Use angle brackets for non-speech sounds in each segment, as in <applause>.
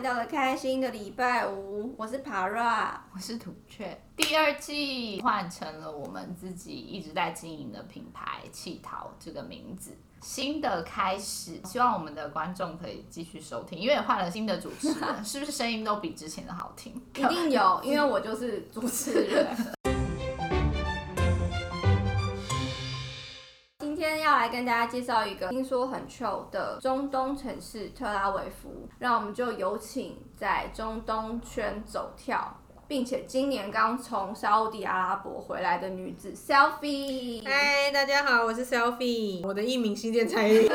来到了开心的礼拜五，我是 Para，我是土雀。第二季换成了我们自己一直在经营的品牌“气桃”这个名字，新的开始。希望我们的观众可以继续收听，因为换了新的主持人，<laughs> 是不是声音都比之前的好听？一定有，因为我就是主持人。来跟大家介绍一个听说很 chill 的中东城市特拉维夫，让我们就有请在中东圈走跳，并且今年刚从沙乌地阿拉伯回来的女子 Selfie。嗨，大家好，我是 Selfie，我的艺名新店彩云。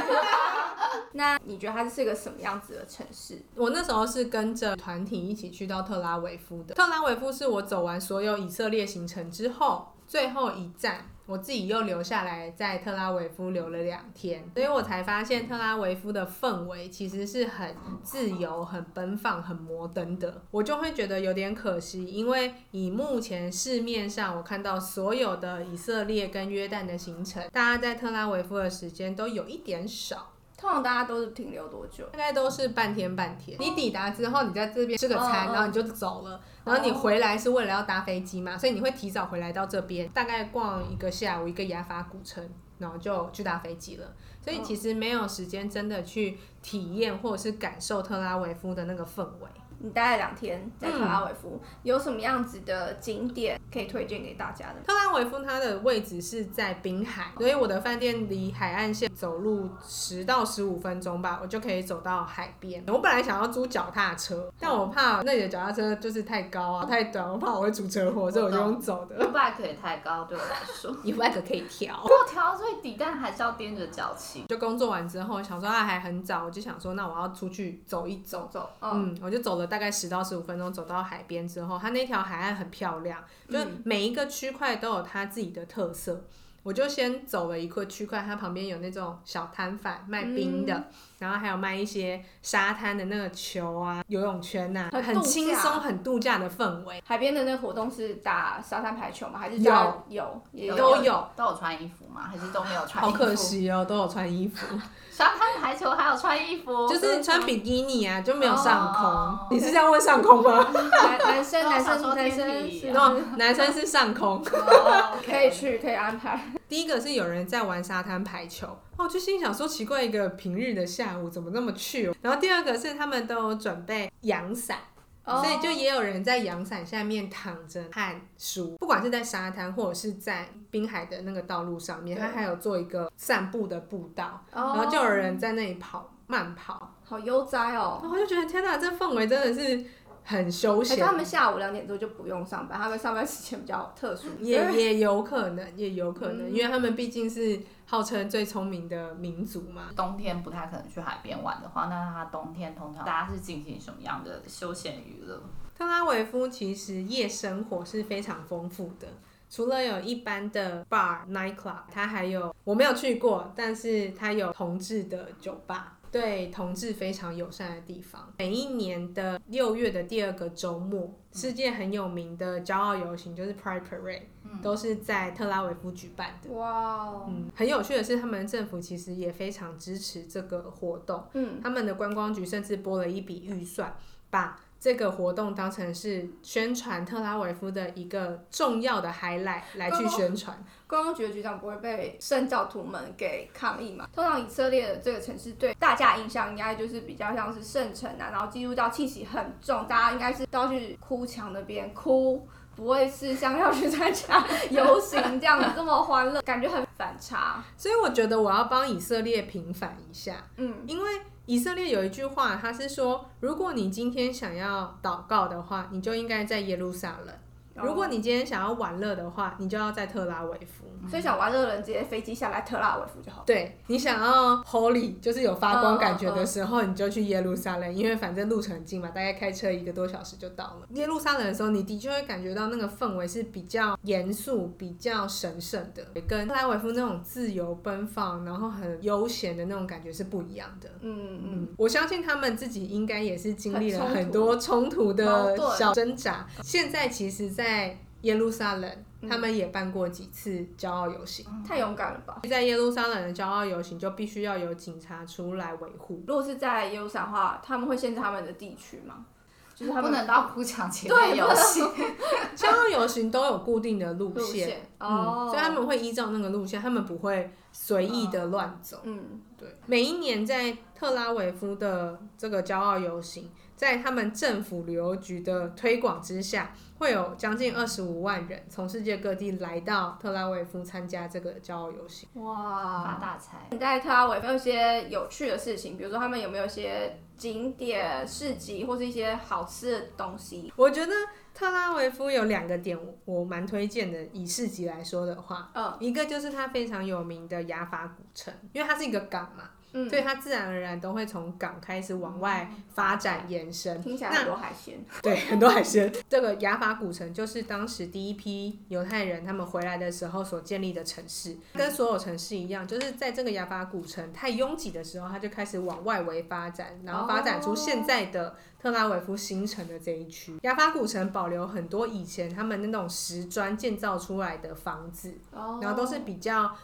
<laughs> 那你觉得它是一个什么样子的城市？我那时候是跟着团体一起去到特拉维夫的。特拉维夫是我走完所有以色列行程之后最后一站。我自己又留下来在特拉维夫留了两天，所以我才发现特拉维夫的氛围其实是很自由、很奔放、很摩登的。我就会觉得有点可惜，因为以目前市面上我看到所有的以色列跟约旦的行程，大家在特拉维夫的时间都有一点少。通常大家都是停留多久？大概都是半天半天。你抵达之后，你在这边吃个餐，然后你就走了。然后你回来是为了要搭飞机嘛，所以你会提早回来到这边，大概逛一个下午，一个雅法古城，然后就去搭飞机了。所以其实没有时间真的去体验或者是感受特拉维夫的那个氛围。你待了两天在特拉维夫，嗯，有什么样子的景点可以推荐给大家的？特拉维夫它的位置是在滨海，所以我的饭店离海岸线走路十到十五分钟吧，我就可以走到海边。我本来想要租脚踏车，但我怕那里的脚踏车就是太高啊，太短，我怕我会出车祸，所以我就用走的。U-bike 也太高，对我来说，<laughs> U-bike 可以调。我调到最底，但还是要踮着脚骑。就工作完之后，想说啊还很早，我就想说那我要出去走一走，走，嗯，我就走了。大概十到十五分钟走到海边之后，它那条海岸很漂亮，就是每一个区块都有它自己的特色。我就先走了一个区块，它旁边有那种小摊贩卖冰的，嗯，然后还有卖一些沙滩的那个球啊、游泳圈呐、啊，很轻松、很度假的氛围。海边的那个活动是打沙滩排球吗？还是有有有都有都有穿衣服吗？还是都没有穿衣服？好可惜哦，都有穿衣服。<laughs> 沙滩排球还有穿衣服，就是穿比基尼啊，就没有上空。Oh. 你是这样问上空吗？<laughs> 男男生男生男生男生是上空。oh, okay. <laughs> 可以去可以安排。<laughs> 第一个是有人在玩沙滩排球，哦，就心想说奇怪，一个平日的下午怎么那么去？然后第二个是他们都有准备阳伞，oh. 所以就也有人在阳伞下面躺着看书，不管是在沙滩或者是在滨海的那个道路上面，他还有做一个散步的步道，oh. 然后就有人在那里跑慢跑，好悠哉哦！然后我就觉得天哪，这氛围真的是。很休闲，他们下午两点多就不用上班，他们上班时间比较特殊，也也有可能，也有可能，嗯、因为他们毕竟是号称最聪明的民族嘛。冬天不太可能去海边玩的话，那他冬天通常大家是进行什么样的休闲娱乐？特拉维夫其实夜生活是非常丰富的，除了有一般的 bar night club，它还有我没有去过，但是它有同志的酒吧。对同志非常友善的地方。每一年的六月的第二个周末，世界很有名的骄傲游行就是 Pride Parade，都是在特拉维夫举办的。哇.嗯，很有趣的是，他们政府其实也非常支持这个活动。嗯，他们的观光局甚至拨了一笔预算，把这个活动当成是宣传特拉维夫的一个重要的 highlight 来去宣传。观光局的局长不会被圣教徒们给抗议嘛？通常以色列的这个城市对大家印象应该就是比较像是圣城啊，然后基督教气息很重，大家应该是都要去哭墙那边哭，不会是像要去参加 <laughs> 游行这样子这么欢乐，感觉很反差。所以我觉得我要帮以色列平反一下，嗯，因为以色列有一句话，他是说，如果你今天想要祷告的话，你就应该在耶路撒冷。如果你今天想要玩乐的话，你就要在特拉维夫。所以想玩乐的人直接飞机下来特拉维夫就好。对，你想要 Holy 就是有发光感觉的时候，你就去耶路撒冷，因为反正路程很近嘛，大概开车一个多小时就到了。耶路撒冷的时候，你的确会感觉到那个氛围是比较严肃、比较神圣的，跟特拉维夫那种自由奔放、然后很悠闲的那种感觉是不一样的。嗯嗯，我相信他们自己应该也是经历了很多冲突的小挣扎。现在其实，在耶路撒冷，他们也办过几次骄傲游行。嗯，太勇敢了吧？在耶路撒冷的骄傲游行就必须要有警察出来维护。如果是在耶路撒冷的话，他们会限制他们的地区吗？就是他们不能到哭墙前面游行。<laughs> 骄傲游行都有固定的路线，路线嗯哦，所以他们会依照那个路线，他们不会随意的乱走。嗯，对，每一年在特拉维夫的这个骄傲游行，在他们政府旅游局的推广之下，会有将近二十五万人从世界各地来到特拉维夫参加这个骄傲游行。哇，发大财！你在特拉维夫有一些有趣的事情，比如说他们有没有一些景点、市集，或是一些好吃的东西？我觉得特拉维夫有两个点我蛮推荐的，以市集来说的话，嗯，一个就是它非常有名的雅法古城，因为它是一个港嘛。嗯，所以它自然而然都会从港开始往外发展延伸，听起来很多海鲜。对，很多海鲜。<laughs> 这个雅法古城就是当时第一批犹太人他们回来的时候所建立的城市，跟所有城市一样，就是在这个雅法古城太拥挤的时候，它就开始往外围发展，然后发展出现在的特拉维夫新城的这一区。雅法古城保留很多以前他们那种石砖建造出来的房子，然后都是比较。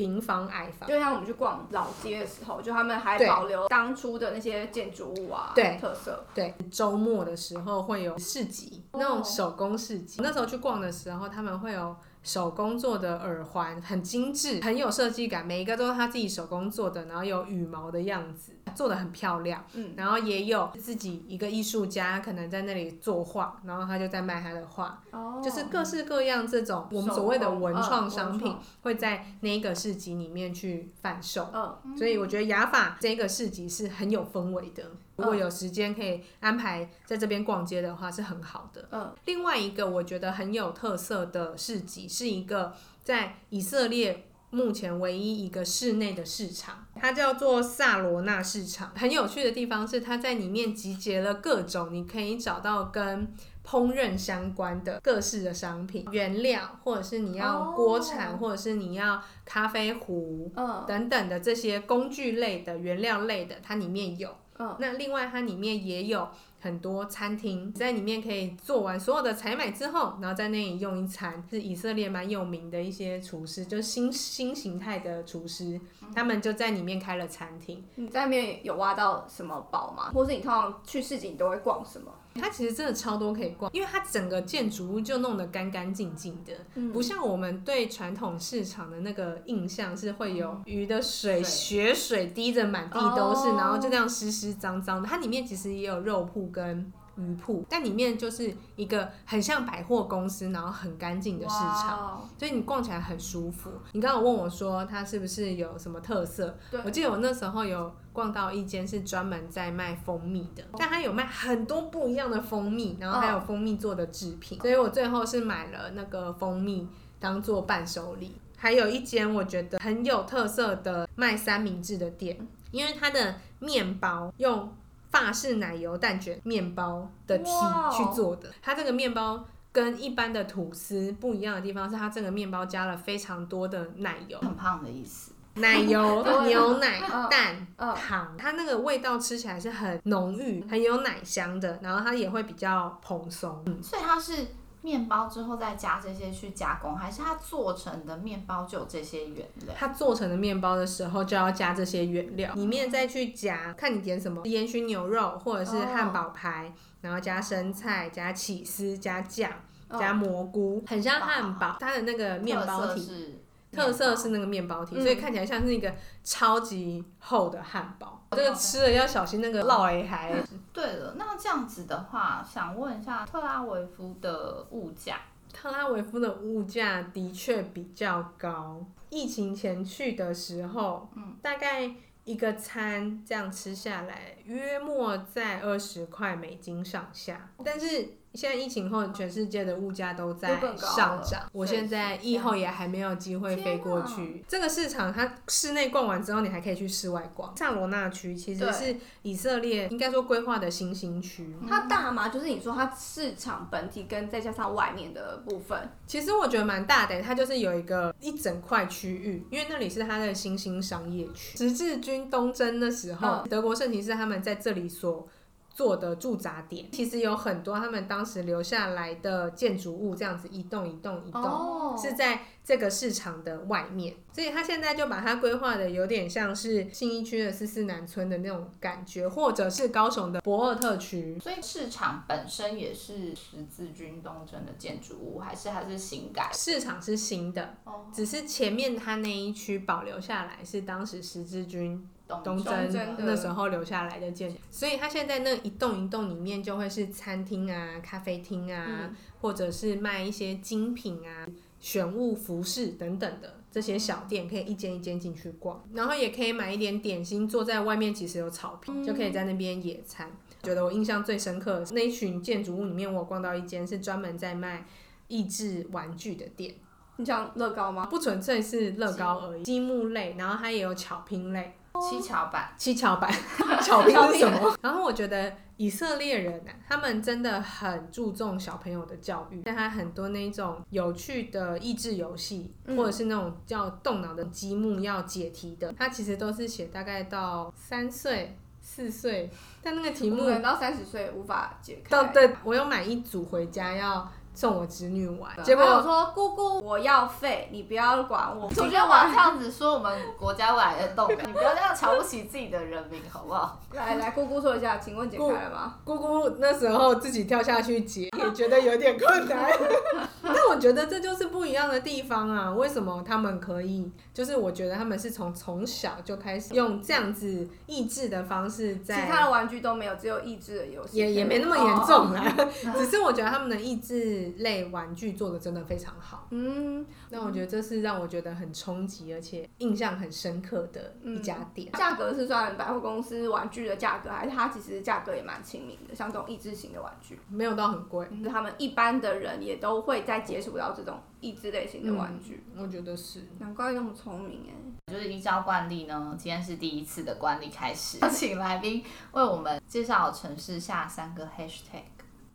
平房矮房，就像我们去逛老街的时候，就他们还保留当初的那些建筑物啊，对特色。对，周末的时候会有市集，那种手工市集。那时候去逛的时候，他们会有手工做的耳环，很精致，很有设计感，每一个都是他自己手工做的，然后有羽毛的样子。做的很漂亮，嗯，然后也有自己一个艺术家可能在那里作画，然后他就在卖他的画，哦，就是各式各样这种我们所谓的文创商品会在那一个市集里面去贩售，嗯，所以我觉得雅法这个市集是很有氛围的，如果有时间可以安排在这边逛街的话是很好的，嗯，另外一个我觉得很有特色的市集是一个在以色列。目前唯一一个室内的市场，它叫做萨罗纳市场。很有趣的地方是，它在里面集结了各种你可以找到跟烹饪相关的各式的商品、原料，或者是你要锅铲，或者是你要咖啡壶，嗯等等的这些工具类的原料类的，它里面有。那另外它里面也有。很多餐厅在里面可以做完所有的采买之后，然后在那里用一餐。是以色列蛮有名的一些厨师，就是新新形态的厨师，他们就在里面开了餐厅。你在里面有挖到什么宝吗？或是你通常去市集你都会逛什么？它其实真的超多可以逛，因为它整个建筑物就弄得干干净净的，嗯，不像我们对传统市场的那个印象是会有鱼的水、血水滴着满地都是，然后就这样湿湿脏脏的。它里面其实也有肉铺跟鱼铺，但里面就是一个很像百货公司，然后很干净的市场，所以你逛起来很舒服。你刚刚问我说它是不是有什么特色？我记得我那时候有逛到一间是专门在卖蜂蜜的，但它有卖很多不一样的蜂蜜，然后还有蜂蜜做的制品，所以我最后是买了那个蜂蜜当做伴手礼。还有一间我觉得很有特色的卖三明治的店，因为它的面包用。法式奶油蛋卷面包的体去做的，它这个面包跟一般的吐司不一样的地方是，它这个面包加了非常多的奶油，很胖的意思。奶油、<laughs> 牛奶、蛋、糖，它那个味道吃起来是很浓郁、很有奶香的，然后它也会比较蓬松。嗯，所以它是。面包之后再加这些去加工，还是它做成的面包就有这些原料？它做成的面包的时候就要加这些原料，里面再去夹，看你点什么，烟熏牛肉或者是汉堡排，然后加生菜、加起司、加酱、加蘑菇，很像汉堡。它的那个面包体。特色是那个面包体，嗯，所以看起来像是一个超级厚的汉堡。嗯、这个吃了要小心那个烙哎还。对了，那这样子的话，想问一下特拉维夫的物价。特拉维夫的物价的确比较高。疫情前去的时候，嗯，大概一个餐这样吃下来，约莫在二十块美金上下。但是现在疫情后，全世界的物价都在上涨。我现在疫后也还没有机会飞过去。这个市场，它室内逛完之后，你还可以去室外逛。萨罗那区其实是以色列应该说规划的新兴区。它大吗？就是你说它市场本体跟再加上外面的部分，其实我觉得蛮大的。它就是有一个一整块区域，因为那里是它的新兴商业区。十字军东征的时候，德国圣骑士他们在这里所。做的驻扎点，其实有很多他们当时留下来的建筑物，这样子一栋一栋一栋，oh. 是在这个市场的外面，所以他现在就把它规划的有点像是信义区的四四南村的那种感觉，或者是高雄的博尔特区。所以市场本身也是十字军东征的建筑物，还是还是新改？市场是新的，oh. 只是前面它那一区保留下来是当时十字军。东征那时候留下来的建筑，所以它现在那一栋一栋里面就会是餐厅啊、咖啡厅啊、嗯，或者是卖一些精品啊、选物、服饰等等的这些小店，可以一间一间进去逛，然后也可以买一点点心，坐在外面其实有草坪，就可以在那边野餐。觉得我印象最深刻的是那一群建筑物里面，我逛到一间是专门在卖益智玩具的店。你讲乐高吗？不纯粹是乐高而已，积木类，然后它也有巧拼类。七巧板，七巧板，<laughs> 巧拼是什么？然后我觉得以色列人啊，他们真的很注重小朋友的教育，但他很多那种有趣的益智游戏，或者是那种叫动脑的积木要解题的，他其实都是写大概到三岁、四岁，但那个题目可能到三十岁无法解开。对，我有买一组回家要。送我侄女玩，结果我说姑姑，我要废，你不要管我。你不要这样子说我们国家未来的动力，<laughs> 你不要这样瞧不起自己的人民，好不好？来来，姑姑说一下，请问解开了吗？姑姑那时候自己跳下去解，也觉得有点困难。<laughs> 但我觉得这就是不一样的地方啊！为什么他们可以？就是我觉得他们是从从小就开始用这样子益智的方式在，其他的玩具都没有，只有益智的游戏，也也没那么严重啊。只是我觉得他们的益智。类玩具做的真的非常好，嗯，那我觉得这是让我觉得很冲击，而且印象很深刻的一家店。价、嗯、格是算百货公司玩具的价格，还是它其实价格也蛮亲民的？像这种益智型的玩具，没有到很贵，就是他们一般的人也都会在接触到这种益智类型的玩具。嗯、我觉得是，难怪那么聪明哎。就是依照惯例呢，今天是第一次的惯例开始，<laughs> 请来宾为我们介绍城市下三个 hashtag。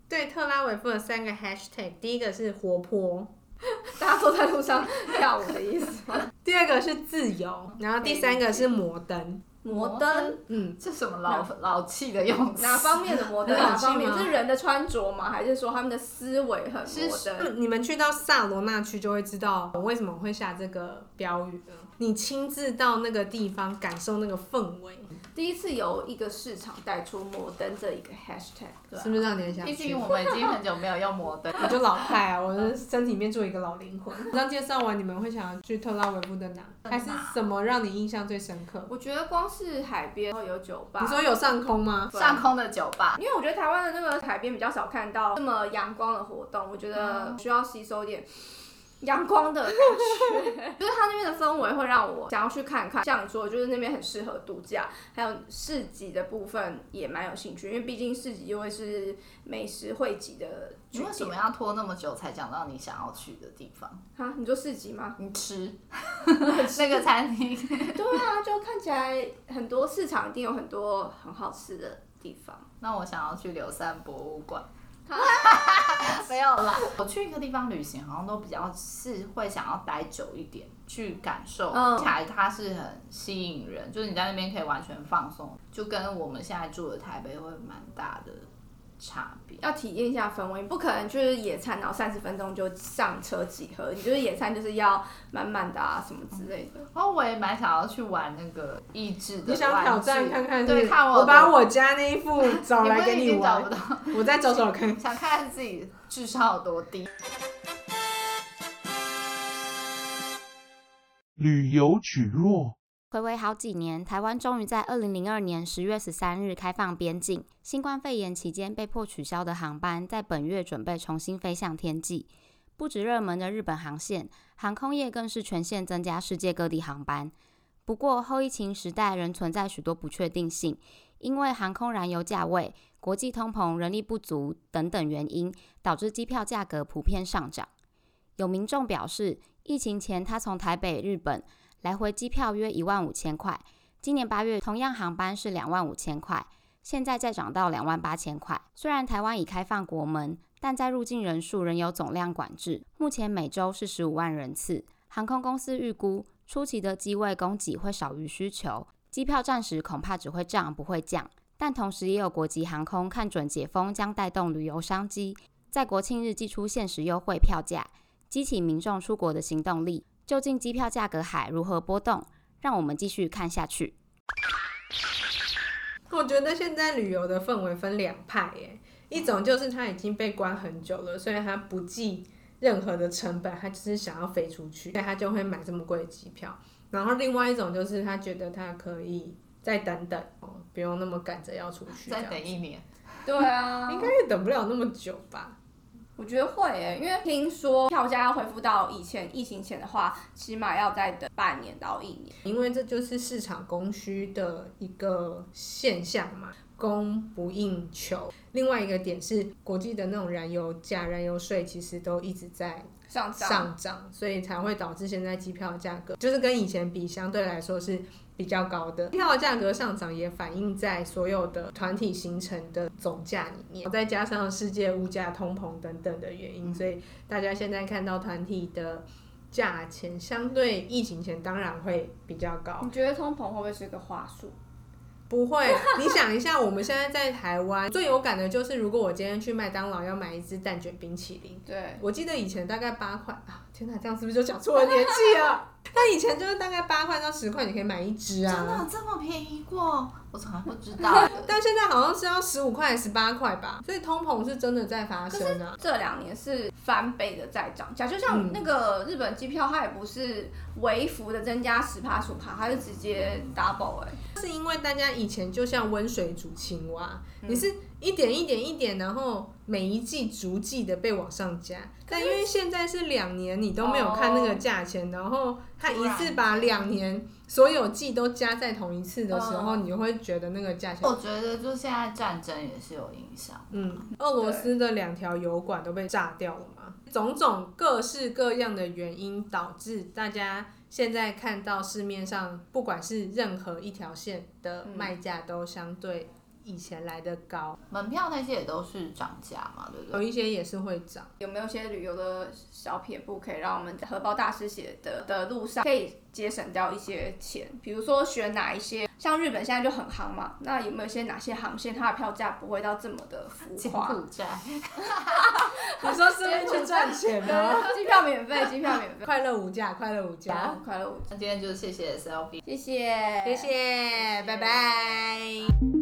对特拉维夫的三个 hashtag，第一个是活泼，大家都在路上跳舞的意思吗？第二个是自由，然后第三个是摩登。摩登，嗯，这什么老老气的用词？哪方面的摩登？哪方面？是人的穿着吗？还是说他们的思维很摩登？你们去到萨罗那区就会知道我为什么会下这个标语了。你亲自到那个地方感受那个氛围。第一次由一个市场带出摩登这一个 hashtag，对是不是让你想？毕竟我们已经很久没有用摩登，<laughs> 我就老派啊，我的身体里面住一个老灵魂。刚介绍完，你们会想要去特拉维夫的哪？还是什么让你印象最深刻？我觉得光是海边，然后有酒吧。你说有上空吗？上空的酒吧，因为我觉得台湾的那个海边比较少看到这么阳光的活动，我觉得需要吸收一点。阳光的感觉，<laughs> 就是它那边的氛围会让我想要去看看。像你说，就是那边很适合度假，还有市集的部分也蛮有兴趣，因为毕竟市集就会是美食汇集的。你为什么要拖那么久才讲到你想要去的地方？啊，你说市集吗？你吃 <laughs> 那个餐厅？对啊，就看起来很多市场一定有很多很好吃的地方。那我想要去柳山博物馆。<laughs> 没有啦，我去一个地方旅行，好像都比较是会想要待久一点，去感受起来它是很吸引人，就是你在那边可以完全放松，就跟我们现在住的台北会蛮大的。差别要体验一下氛围，不可能就是野餐，然后三十分钟就上车集合。你就是野餐，就是要满满的啊，什么之类的。哦，我也蛮想要去玩那个益智的。你想挑战看看？对，看我。我把我家那一副 <laughs> 找来给你玩。你找不到。我再找找看。想看看自己智商有多低。旅游蒟蒻。睽违好几年，台湾终于在二零零二年十月十三日开放边境。新冠肺炎期间被迫取消的航班，在本月准备重新飞向天际。不止热门的日本航线，航空业更是全线增加世界各地航班。不过，后疫情时代仍存在许多不确定性，因为航空燃油价位、国际通膨、人力不足等等原因，导致机票价格普遍上涨。有民众表示，疫情前他从台北、日本。来回机票约一万五千块，今年八月同样航班是两万五千块，现在再涨到两万八千块。虽然台湾已开放国门，但在入境人数仍有总量管制，目前每周是十五万人次。航空公司预估初期的机位供给会少于需求，机票暂时恐怕只会涨不会降。但同时也有国际航空看准解封将带动旅游商机，在国庆日祭出限时优惠票价，激起民众出国的行动力。究竟机票价格还如何波动？让我们继续看下去。我觉得现在旅游的氛围分两派，耶，一种就是他已经被关很久了，所以他不计任何的成本，他只是想要飞出去，所以他就会买这么贵的机票。然后另外一种就是他觉得他可以再等等，哦，不用那么赶着要出去，再等一年。对啊，<laughs> 应该也等不了那么久吧。我觉得会诶，因为听说票价要恢复到以前疫情前的话，起码要再等半年到一年。因为这就是市场供需的一个现象嘛，供不应求。另外一个点是，国际的那种燃油价、燃油税其实都一直在上涨，上涨，所以才会导致现在机票价格就是跟以前比，相对来说是。比较高的机票价格上涨，也反映在所有的团体行程的总价里面，再加上世界物价通膨等等的原因，所以大家现在看到团体的价钱相对疫情前当然会比较高。你觉得通膨会不会是个话术？不会，你想一下，我们现在在台湾最有感的就是，如果我今天去麦当劳要买一支蛋卷冰淇淋，对，我记得以前大概八块啊，天哪，这样是不是就讲错了年纪啊？<laughs> 那以前就是大概八块到十块，你可以买一支啊。真的这么便宜过？我从来不知道。<laughs> 但现在好像是要十五块十八块吧？所以通膨是真的在发生啊。这两年是翻倍的在涨价，就像那个日本机票，它也不是微幅的增加十趴十五趴，它是直接 double 哎、欸。是因为大家以前就像温水煮青蛙，嗯、你是一点一点一点，然后每一季逐季的被往上加。但因为现在是两年，你都没有看那个价钱，然后它一次把两年所有季都加在同一次的时候，你会觉得那个价钱。我觉得就现在战争也是有影响。嗯，俄罗斯的两条油管都被炸掉了嘛？种种各式各样的原因导致大家现在看到市面上，不管是任何一条线的卖价都相对。以前来的高，门票那些也都是涨价嘛，对不对？有一些也是会涨。有没有些旅游的小撇步，可以让我们在荷包大师写的的路上可以节省掉一些钱？比如说选哪一些，像日本现在就很夯嘛，那有没有些哪些航线它的票价不会到这么的浮夸？柬埔寨你说是不是去赚钱呢？<laughs> 机票免费，机票免费，快乐无价，快乐无价，快乐无价。那今天就谢谢 Selfie，谢谢，谢谢，拜拜。